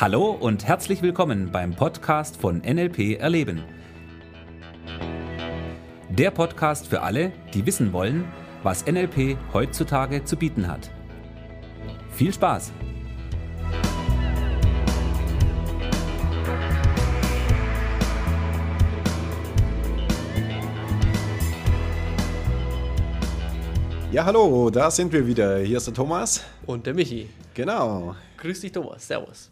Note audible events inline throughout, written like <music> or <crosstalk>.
Hallo und herzlich willkommen beim Podcast von NLP Erleben. Der Podcast für alle, die wissen wollen, was NLP heutzutage zu bieten hat. Viel Spaß! Ja, hallo, da sind wir wieder. Hier ist der Thomas. Und der Michi. Genau. Grüß dich, Thomas. Servus.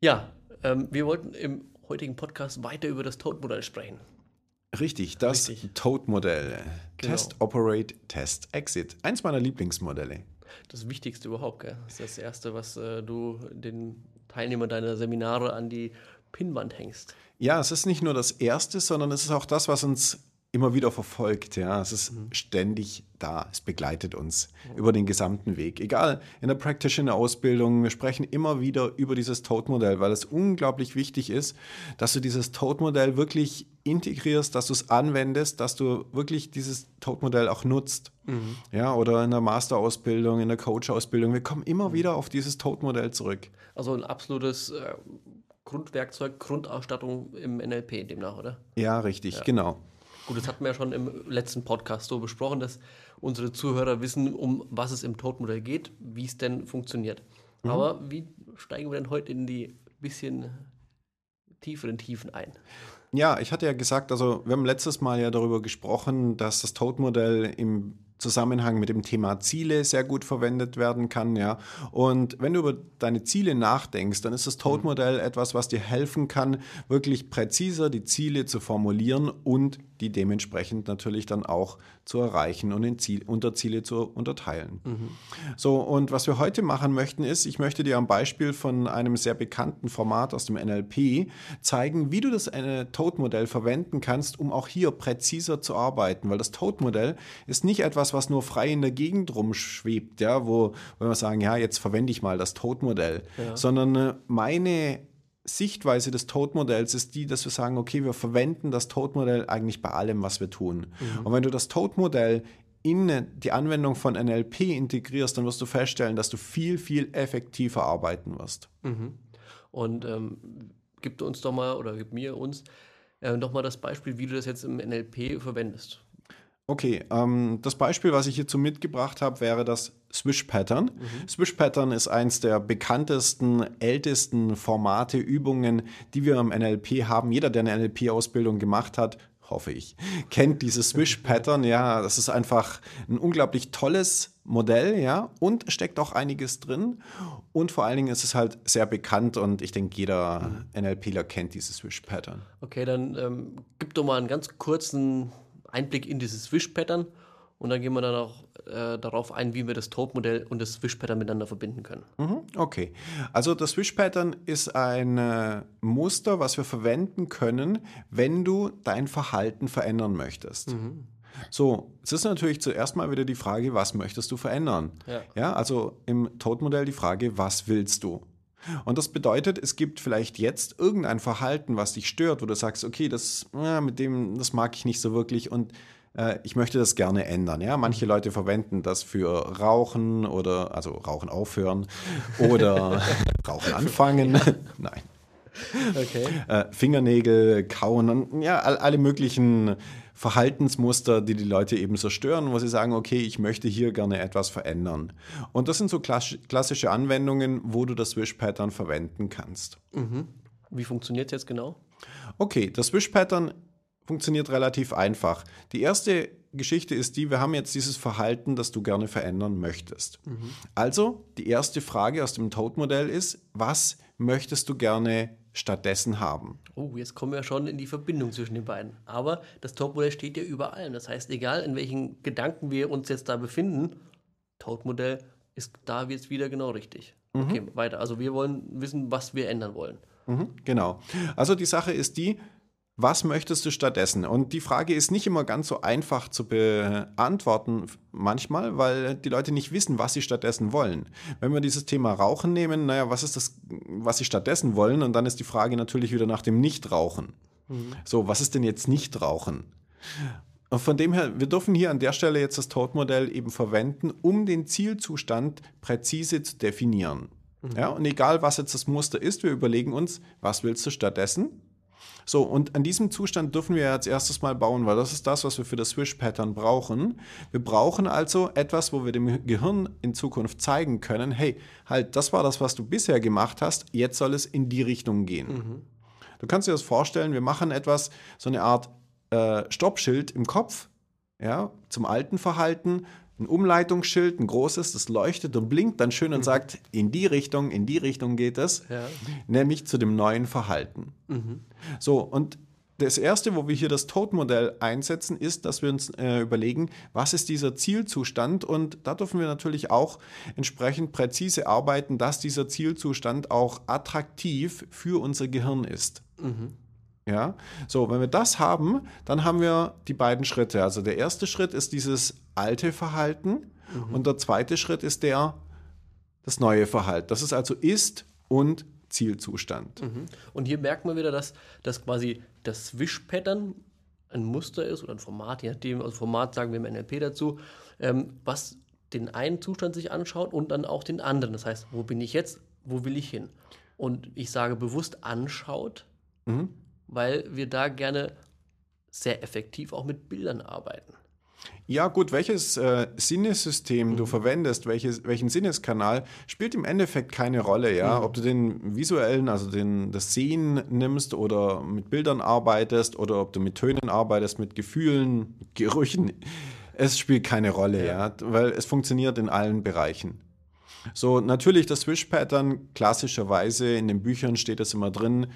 Ja, ähm, wir wollten im heutigen Podcast weiter über das Toad-Modell sprechen. Richtig, das Richtig. Toad-Modell. Genau. Test, Operate, Test, Exit. Eins meiner Lieblingsmodelle. Das Wichtigste überhaupt, gell? Das ist das Erste, was äh, du den Teilnehmern deiner Seminare an die Pinnwand hängst. Ja, es ist nicht nur das Erste, sondern es ist auch das, was uns immer wieder verfolgt. Ja, es ist Mhm. ständig da. Es begleitet uns über den gesamten Weg. Egal, in der Practitioner-Ausbildung, wir sprechen immer wieder über dieses Toad-Modell, weil es unglaublich wichtig ist, dass du dieses Toad-Modell wirklich integrierst, dass du es anwendest, dass du wirklich dieses Toad-Modell auch nutzt. Mhm. Ja, oder in der Masterausbildung, in der Coach-Ausbildung. Wir kommen immer Mhm. wieder auf dieses Toad-Modell zurück. Also ein absolutes äh, Grundwerkzeug, Grundausstattung im NLP demnach, oder? Ja, richtig, genau. Gut, das hatten wir ja schon im letzten Podcast so besprochen, dass unsere Zuhörer wissen, um was es im Toad-Modell geht, wie es denn funktioniert. Aber wie steigen wir denn heute in die bisschen tieferen Tiefen ein? Ja, ich hatte ja gesagt, also wir haben letztes Mal ja darüber gesprochen, dass das Toad-Modell im Zusammenhang mit dem Thema Ziele sehr gut verwendet werden kann, ja. Und wenn du über deine Ziele nachdenkst, dann ist das Toad-Modell etwas, was dir helfen kann, wirklich präziser die Ziele zu formulieren und die dementsprechend natürlich dann auch zu erreichen und in Ziel, Unterziele zu unterteilen. So, und was wir heute machen möchten, ist, ich möchte dir am Beispiel von einem sehr bekannten Format aus dem NLP zeigen, wie du das Toad-Modell verwenden kannst, um auch hier präziser zu arbeiten. Weil das Toad-Modell ist nicht etwas, was nur frei in der Gegend rumschwebt, ja, wo, wo wir sagen, ja, jetzt verwende ich mal das Toad-Modell, sondern äh, meine Sichtweise des Toad-Modells ist die, dass wir sagen, okay, wir verwenden das Toad-Modell eigentlich bei allem, was wir tun. Und wenn du das Toad-Modell in die Anwendung von NLP integrierst, dann wirst du feststellen, dass du viel, viel effektiver arbeiten wirst. Und ähm, gib uns doch mal, oder gib mir uns, äh, doch mal das Beispiel, wie du das jetzt im NLP verwendest. Okay, ähm, das Beispiel, was ich hierzu mitgebracht habe, wäre das Swish-Pattern. Swish-Pattern ist eins der bekanntesten, ältesten Formate, Übungen, die wir im NLP haben. Jeder, der eine NLP-Ausbildung gemacht hat, hoffe ich, <laughs> kennt dieses Swish-Pattern. Ja, das ist einfach ein unglaublich tolles Modell, ja, und steckt auch einiges drin. Und vor allen Dingen ist es halt sehr bekannt und ich denke, jeder NLPler kennt dieses Swish-Pattern. Okay, dann ähm, gib doch mal einen ganz kurzen Einblick in dieses Swish-Pattern und dann gehen wir dann auch äh, darauf ein, wie wir das Toad-Modell und das Swish-Pattern miteinander verbinden können. Mhm, Okay, also das Swish-Pattern ist ein äh, Muster, was wir verwenden können, wenn du dein Verhalten verändern möchtest. So, es ist natürlich zuerst mal wieder die Frage, was möchtest du verändern? Ja. also im Toad-Modell die Frage, was willst du? Und das bedeutet, es gibt vielleicht jetzt irgendein Verhalten, was dich stört, wo du sagst, okay, das ja, mit dem, das mag ich nicht so wirklich und äh, ich möchte das gerne ändern. Ja, manche Leute verwenden das für Rauchen oder also Rauchen aufhören oder <laughs> Rauchen anfangen. <laughs> Nein. Okay. Äh, Fingernägel, kauen und ja, all, alle möglichen Verhaltensmuster, die die Leute eben so stören, wo sie sagen, okay, ich möchte hier gerne etwas verändern. Und das sind so klass klassische Anwendungen, wo du das Swish-Pattern verwenden kannst. Wie funktioniert es jetzt genau? Okay, das Swish-Pattern funktioniert relativ einfach. Die erste Geschichte ist die, wir haben jetzt dieses Verhalten, das du gerne verändern möchtest. Also, die erste Frage aus dem Toad-Modell ist, was möchtest du gerne stattdessen haben? Oh, jetzt kommen wir schon in die Verbindung zwischen den beiden. Aber das Toad-Modell steht ja über allem. Das heißt, egal in welchen Gedanken wir uns jetzt da befinden, Toad-Modell ist da jetzt wieder genau richtig. Okay, weiter. Also wir wollen wissen, was wir ändern wollen. Mhm, genau. Also die Sache ist die, was möchtest du stattdessen? Und die Frage ist nicht immer ganz so einfach zu beantworten manchmal, weil die Leute nicht wissen, was sie stattdessen wollen. Wenn wir dieses Thema Rauchen nehmen, naja, was ist das, was sie stattdessen wollen? Und dann ist die Frage natürlich wieder nach dem Nichtrauchen. So, was ist denn jetzt Nichtrauchen? Und von dem her, wir dürfen hier an der Stelle jetzt das Toad-Modell eben verwenden, um den Zielzustand präzise zu definieren. Mhm. Ja, und egal, was jetzt das Muster ist, wir überlegen uns, was willst du stattdessen? So, und an diesem Zustand dürfen wir als erstes mal bauen, weil das ist das, was wir für das Swish-Pattern brauchen. Wir brauchen also etwas, wo wir dem Gehirn in Zukunft zeigen können, hey, halt, das war das, was du bisher gemacht hast, jetzt soll es in die Richtung gehen. Mhm. Du kannst dir das vorstellen, wir machen etwas, so eine Art äh, Stoppschild im Kopf, ja, zum alten Verhalten, ein Umleitungsschild, ein großes, das leuchtet und blinkt dann schön und mhm. sagt, in die Richtung, in die Richtung geht es, ja. nämlich zu dem neuen Verhalten. Mhm. So, und das Erste, wo wir hier das Toad-Modell einsetzen, ist, dass wir uns äh, überlegen, was ist dieser Zielzustand und da dürfen wir natürlich auch entsprechend präzise arbeiten, dass dieser Zielzustand auch attraktiv für unser Gehirn ist. Mhm. Ja, so, wenn wir das haben, dann haben wir die beiden Schritte. Also der erste Schritt ist dieses alte Verhalten mhm. und der zweite Schritt ist der, das neue Verhalten. Das ist also Ist- und Zielzustand. Mhm. Und hier merkt man wieder, dass, dass quasi das Wish-Pattern ein Muster ist oder ein Format, je nachdem, also Format sagen wir im NLP dazu, ähm, was den einen Zustand sich anschaut und dann auch den anderen. Das heißt, wo bin ich jetzt, wo will ich hin? Und ich sage bewusst anschaut, mhm weil wir da gerne sehr effektiv auch mit Bildern arbeiten. Ja, gut, welches äh, Sinnesystem mhm. du verwendest, welches, welchen Sinneskanal, spielt im Endeffekt keine Rolle, ja. Mhm. Ob du den visuellen, also den, das Sehen nimmst oder mit Bildern arbeitest oder ob du mit Tönen arbeitest, mit Gefühlen, <laughs> Gerüchen, es spielt keine Rolle, ja, ja weil es funktioniert in allen Bereichen. So, natürlich das Swish-Pattern, klassischerweise in den Büchern steht das immer drin,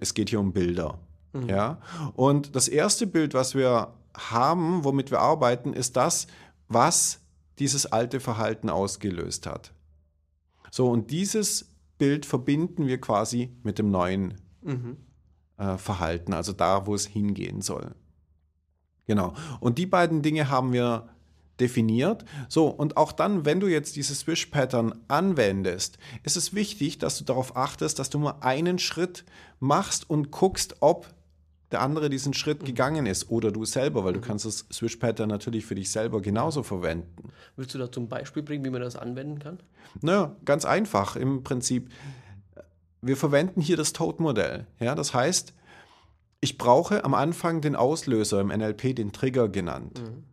es geht hier um Bilder. Mhm. Ja? Und das erste Bild, was wir haben, womit wir arbeiten, ist das, was dieses alte Verhalten ausgelöst hat. So, und dieses Bild verbinden wir quasi mit dem neuen mhm. äh, Verhalten, also da, wo es hingehen soll. Genau. Und die beiden Dinge haben wir definiert. So, und auch dann, wenn du jetzt dieses Swish-Pattern anwendest, ist es wichtig, dass du darauf achtest, dass du nur einen Schritt machst und guckst, ob der andere diesen Schritt gegangen ist oder du selber, weil du mhm. kannst das Swish-Pattern natürlich für dich selber genauso verwenden. Willst du da zum Beispiel bringen, wie man das anwenden kann? Naja, ganz einfach. Im Prinzip, wir verwenden hier das Toad-Modell. Ja, das heißt, ich brauche am Anfang den Auslöser im NLP, den Trigger genannt. Mhm.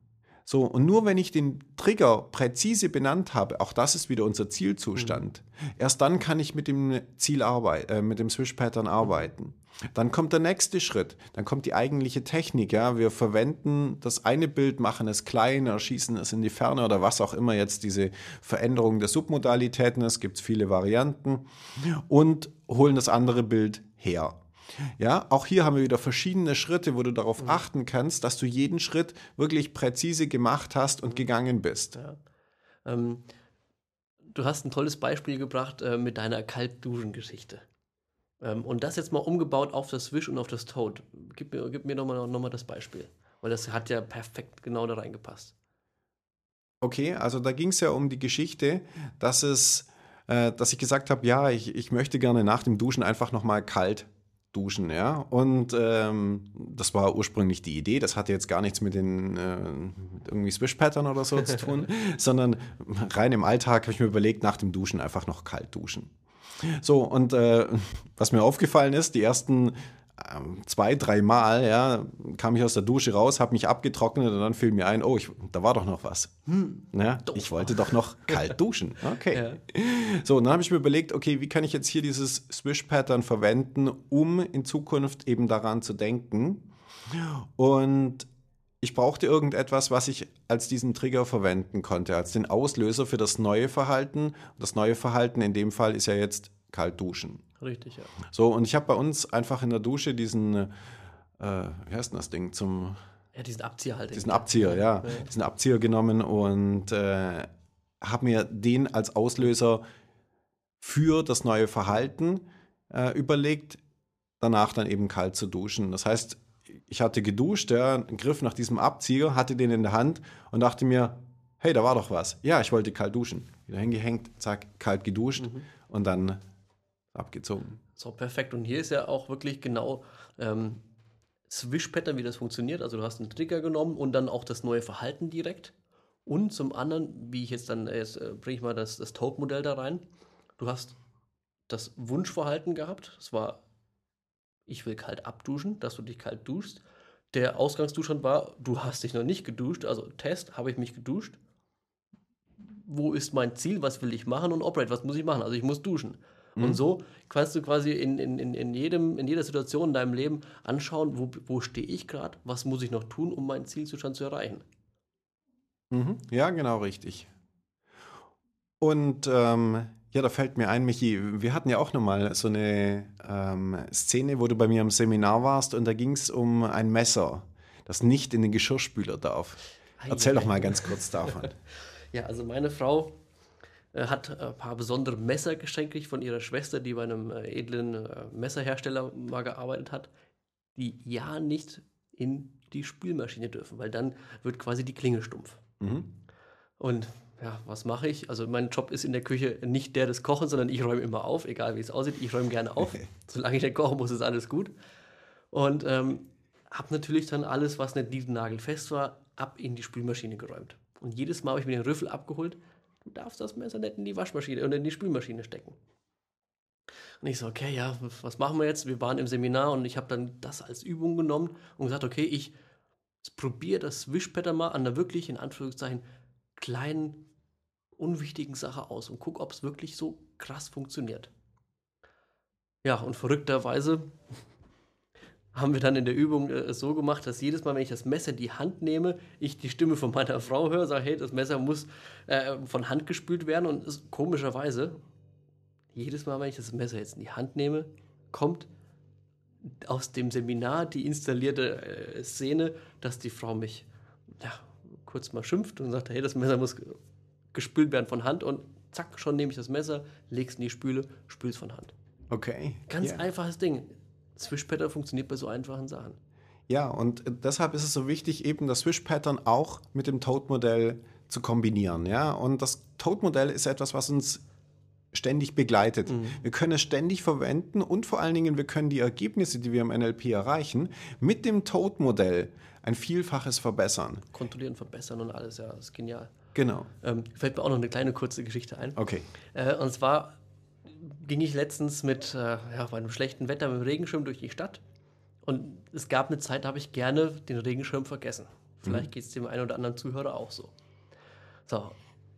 So, und nur wenn ich den Trigger präzise benannt habe, auch das ist wieder unser Zielzustand, mhm. erst dann kann ich mit dem Ziel arbeiten, äh, mit dem Swish-Pattern arbeiten. Dann kommt der nächste Schritt, dann kommt die eigentliche Technik. Ja? Wir verwenden das eine Bild, machen es kleiner, schießen es in die Ferne oder was auch immer jetzt diese Veränderung der Submodalitäten ist, gibt es viele Varianten und holen das andere Bild her. Ja, auch hier haben wir wieder verschiedene Schritte, wo du darauf mhm. achten kannst, dass du jeden Schritt wirklich präzise gemacht hast und mhm. gegangen bist. Ja. Ähm, du hast ein tolles Beispiel gebracht äh, mit deiner Kaltduschen-Geschichte. Ähm, und das jetzt mal umgebaut auf das Wish und auf das Toad. Gib mir, gib mir nochmal noch mal das Beispiel. Weil das hat ja perfekt genau da reingepasst. Okay, also da ging es ja um die Geschichte, dass es, äh, dass ich gesagt habe, ja, ich, ich möchte gerne nach dem Duschen einfach nochmal kalt duschen, ja. Und ähm, das war ursprünglich die Idee. Das hatte jetzt gar nichts mit den äh, irgendwie Swish-Pattern oder so zu <laughs> tun, sondern rein im Alltag habe ich mir überlegt, nach dem Duschen einfach noch kalt duschen. So, und äh, was mir aufgefallen ist, die ersten zwei, drei Mal, ja, kam ich aus der Dusche raus, habe mich abgetrocknet und dann fiel mir ein, oh, ich, da war doch noch was. Hm, ja, ich wollte doch noch kalt <laughs> duschen. Okay. Ja. So, und dann habe ich mir überlegt, okay, wie kann ich jetzt hier dieses Swish-Pattern verwenden, um in Zukunft eben daran zu denken. Und ich brauchte irgendetwas, was ich als diesen Trigger verwenden konnte, als den Auslöser für das neue Verhalten. Das neue Verhalten in dem Fall ist ja jetzt kalt duschen. Richtig, ja. So, und ich habe bei uns einfach in der Dusche diesen, äh, wie heißt denn das Ding, zum... Ja, diesen Abzieher halt. Diesen Abzieher, ja. ja. Diesen Abzieher genommen und äh, habe mir den als Auslöser für das neue Verhalten äh, überlegt, danach dann eben kalt zu duschen. Das heißt, ich hatte geduscht, ja, Griff nach diesem Abzieher, hatte den in der Hand und dachte mir, hey, da war doch was. Ja, ich wollte kalt duschen. Wieder hingehängt, zack, kalt geduscht mhm. und dann abgezogen. So, perfekt. Und hier ist ja auch wirklich genau ähm, Swish-Pattern, wie das funktioniert. Also du hast einen Trigger genommen und dann auch das neue Verhalten direkt. Und zum anderen, wie ich jetzt dann, jetzt äh, bringe ich mal das, das Toad-Modell da rein. Du hast das Wunschverhalten gehabt. Es war, ich will kalt abduschen, dass du dich kalt duschst. Der Ausgangszustand war, du hast dich noch nicht geduscht. Also Test, habe ich mich geduscht. Wo ist mein Ziel? Was will ich machen? Und Operate, was muss ich machen? Also ich muss duschen. Und so kannst du quasi in, in, in, jedem, in jeder Situation in deinem Leben anschauen, wo, wo stehe ich gerade, was muss ich noch tun, um meinen Zielzustand zu erreichen. Mhm. Ja, genau richtig. Und ähm, ja, da fällt mir ein, Michi, wir hatten ja auch nochmal so eine ähm, Szene, wo du bei mir im Seminar warst und da ging es um ein Messer, das nicht in den Geschirrspüler darf. Erzähl doch mal ganz kurz davon. <laughs> Ja, also meine Frau hat ein paar besondere Messer geschenkt von ihrer Schwester, die bei einem äh, edlen äh, Messerhersteller mal gearbeitet hat, die ja nicht in die Spülmaschine dürfen, weil dann wird quasi die Klinge stumpf. Und ja, was mache ich? Also mein Job ist in der Küche nicht der des Kochens, sondern ich räume immer auf, egal wie es aussieht. Ich räume gerne auf. <laughs> Solange ich nicht kochen muss, ist alles gut. Und ähm, habe natürlich dann alles, was nicht nietennagelfest war, ab in die Spülmaschine geräumt. Und jedes Mal habe ich mir den Rüffel abgeholt. Du darfst das Messer nicht in die Waschmaschine oder in die Spülmaschine stecken. Und ich so, okay, ja, was machen wir jetzt? Wir waren im Seminar und ich habe dann das als Übung genommen und gesagt, okay, ich probiere das Wischpattern mal an einer wirklich, in Anführungszeichen, kleinen, unwichtigen Sache aus und guck, ob es wirklich so krass funktioniert. Ja, und verrückterweise haben wir dann in der Übung äh, so gemacht, dass jedes Mal, wenn ich das Messer in die Hand nehme, ich die Stimme von meiner <laughs> Frau höre, sage, hey, das Messer muss äh, von Hand gespült werden und ist, komischerweise, jedes Mal, wenn ich das Messer jetzt in die Hand nehme, kommt aus dem Seminar die installierte äh, Szene, dass die Frau mich ja, kurz mal schimpft und sagt, hey, das Messer muss gespült werden von Hand und zack, schon nehme ich das Messer, leg's in die Spüle, spül's von Hand. Okay. Ganz ja. einfaches Ding. Swish-Pattern funktioniert bei so einfachen Sachen. Ja, und deshalb ist es so wichtig, eben das Swish-Pattern auch mit dem Toad-Modell zu kombinieren. Ja? Und das Toad-Modell ist etwas, was uns ständig begleitet. Mhm. Wir können es ständig verwenden und vor allen Dingen, wir können die Ergebnisse, die wir im NLP erreichen, mit dem Toad-Modell ein Vielfaches verbessern. Kontrollieren, verbessern und alles, ja, das ist genial. Genau. Ähm, fällt mir auch noch eine kleine kurze Geschichte ein. Okay. Äh, und zwar ging ich letztens mit äh, ja, bei einem schlechten Wetter mit dem Regenschirm durch die Stadt. Und es gab eine Zeit, da habe ich gerne den Regenschirm vergessen. Vielleicht mhm. geht es dem einen oder anderen Zuhörer auch so. So,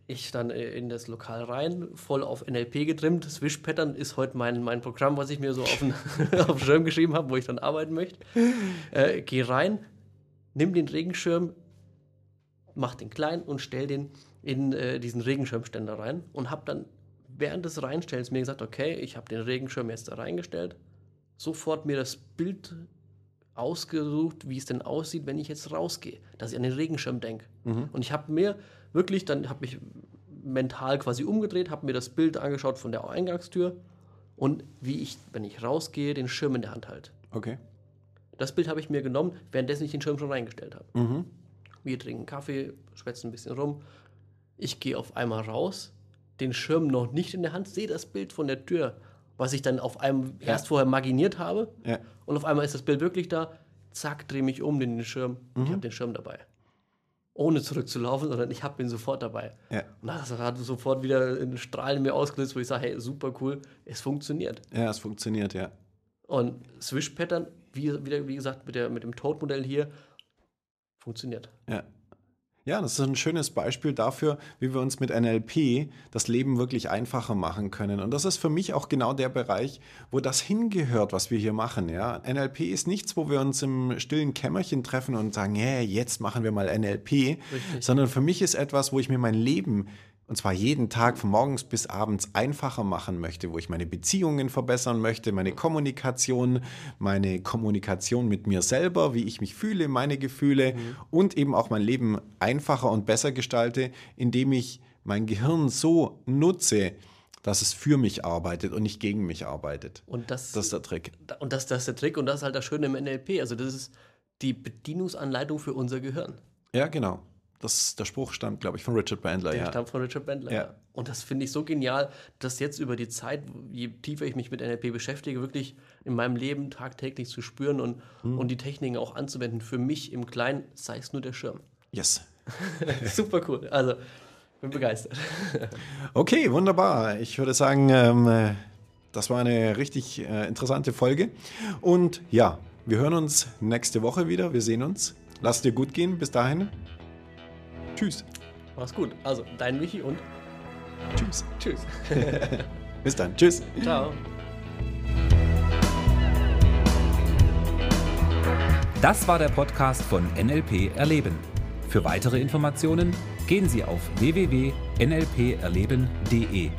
ich dann in das Lokal rein, voll auf NLP getrimmt. Swish Pattern ist heute mein, mein Programm, was ich mir so auf den, <laughs> auf den Schirm geschrieben habe, wo ich dann arbeiten möchte. Äh, geh rein, nimm den Regenschirm, mach den klein und stell den in äh, diesen Regenschirmständer rein und habe dann während des Reinstellens mir gesagt, okay, ich habe den Regenschirm jetzt da reingestellt, sofort mir das Bild ausgesucht, wie es denn aussieht, wenn ich jetzt rausgehe, dass ich an den Regenschirm denke. Mhm. Und ich habe mir wirklich, dann habe ich mental quasi umgedreht, habe mir das Bild angeschaut von der Eingangstür und wie ich, wenn ich rausgehe, den Schirm in der Hand halte. Okay. Das Bild habe ich mir genommen, währenddessen ich den Schirm schon reingestellt habe. Mhm. Wir trinken Kaffee, schwätzen ein bisschen rum. Ich gehe auf einmal raus, den Schirm noch nicht in der Hand, sehe das Bild von der Tür, was ich dann auf einem ja. erst vorher maginiert habe. Ja. Und auf einmal ist das Bild wirklich da. Zack, drehe mich um den Schirm. Mhm. Ich habe den Schirm dabei. Ohne zurückzulaufen, sondern ich habe ihn sofort dabei. Ja. Und das hat sofort wieder einen Strahl in mir ausgelöst, wo ich sage, hey, super cool, es funktioniert. Ja, es funktioniert, ja. Und Swish-Pattern, wie, wieder, wie gesagt, mit, der, mit dem Toad-Modell hier, funktioniert. Ja. Ja, das ist ein schönes Beispiel dafür, wie wir uns mit NLP das Leben wirklich einfacher machen können. Und das ist für mich auch genau der Bereich, wo das hingehört, was wir hier machen. Ja? NLP ist nichts, wo wir uns im stillen Kämmerchen treffen und sagen, hey, jetzt machen wir mal NLP, Richtig. sondern für mich ist etwas, wo ich mir mein Leben und zwar jeden Tag von morgens bis abends einfacher machen möchte, wo ich meine Beziehungen verbessern möchte, meine Kommunikation, meine Kommunikation mit mir selber, wie ich mich fühle, meine Gefühle mhm. und eben auch mein Leben einfacher und besser gestalte, indem ich mein Gehirn so nutze, dass es für mich arbeitet und nicht gegen mich arbeitet. Und das, das ist der Trick. Und das, das ist der Trick und das ist halt das Schöne im NLP. Also das ist die Bedienungsanleitung für unser Gehirn. Ja, genau. Das, der Spruch stammt, glaube ich, von Richard Bandler. Der ja. stammt von Richard Bandler. Ja. Und das finde ich so genial, dass jetzt über die Zeit, je tiefer ich mich mit NLP beschäftige, wirklich in meinem Leben tagtäglich zu spüren und, hm. und die Techniken auch anzuwenden. Für mich im Kleinen sei es nur der Schirm. Yes. <laughs> Super cool. Also Bin begeistert. <laughs> Okay, wunderbar. Ich würde sagen, ähm, äh, das war eine richtig äh, interessante Folge. Und ja, wir hören uns nächste Woche wieder. Wir sehen uns. Lass dir gut gehen. Bis dahin. Tschüss. Mach's gut. Also, dein Michi und Tschüss. tschüss. <laughs> Bis dann. Tschüss. Ciao. Das war der Podcast von NLP Erleben. Für weitere Informationen gehen Sie auf www.nlperleben.de.